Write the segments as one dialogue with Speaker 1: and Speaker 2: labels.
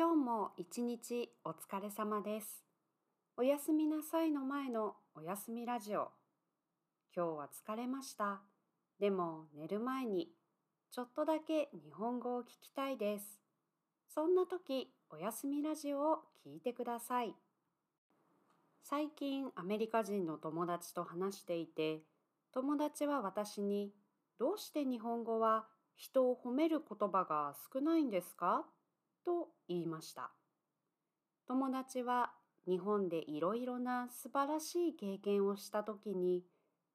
Speaker 1: 今日も一日お疲れ様です。おやすみなさいの前のおやすみラジオ。今日は疲れました。でも寝る前にちょっとだけ日本語を聞きたいです。そんな時、おやすみラジオを聞いてください。最近アメリカ人の友達と話していて、友達は私にどうして日本語は人を褒める言葉が少ないんですか？と言いました。友達は日本でいろいろな素晴らしい経験をしたときに、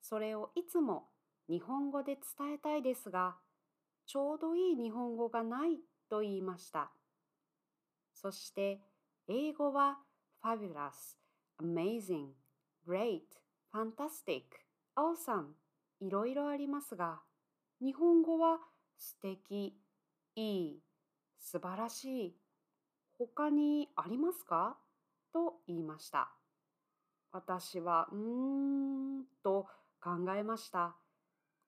Speaker 1: それをいつも日本語で伝えたいですが、ちょうどいい日本語がないと言いました。そして、英語は fabulous, amazing, great, fantastic, awesome いろいろありますが、日本語は素敵、いい、素晴らしい、他にありますか？と言いました。私は、うーんと考えました。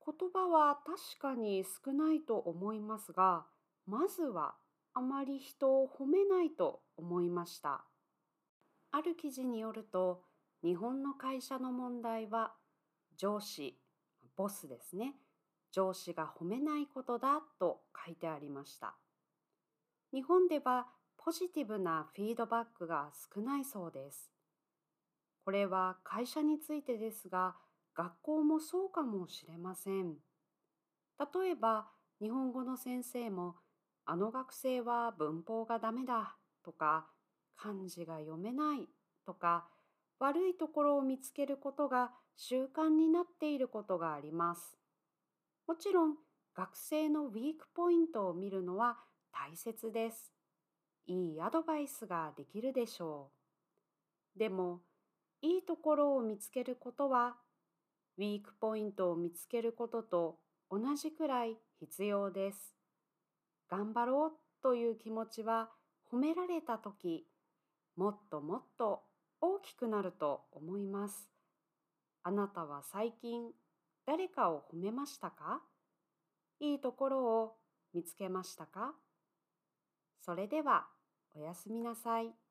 Speaker 1: 言葉は確かに少ないと思いますが、まずはあまり人を褒めないと思いました。ある記事によると、日本の会社の問題は上司、ボスですね。上司が褒めないことだと書いてありました。日本ではポジティブなフィードバックが少ないそうです。これは会社についてですが、学校もそうかもしれません。例えば、日本語の先生も、あの学生は文法がダメだとか、漢字が読めないとか、悪いところを見つけることが習慣になっていることがあります。もちろん、学生のウィークポイントを見るのは大切です。いいアドバイスができるでしょう。でも、いいところを見つけることは、ウィークポイントを見つけることと同じくらい必要です。頑張ろうという気持ちは褒められたとき、もっともっと大きくなると思います。あなたは最近誰かを褒めましたか？いいところを見つけましたか？それではおやすみなさい。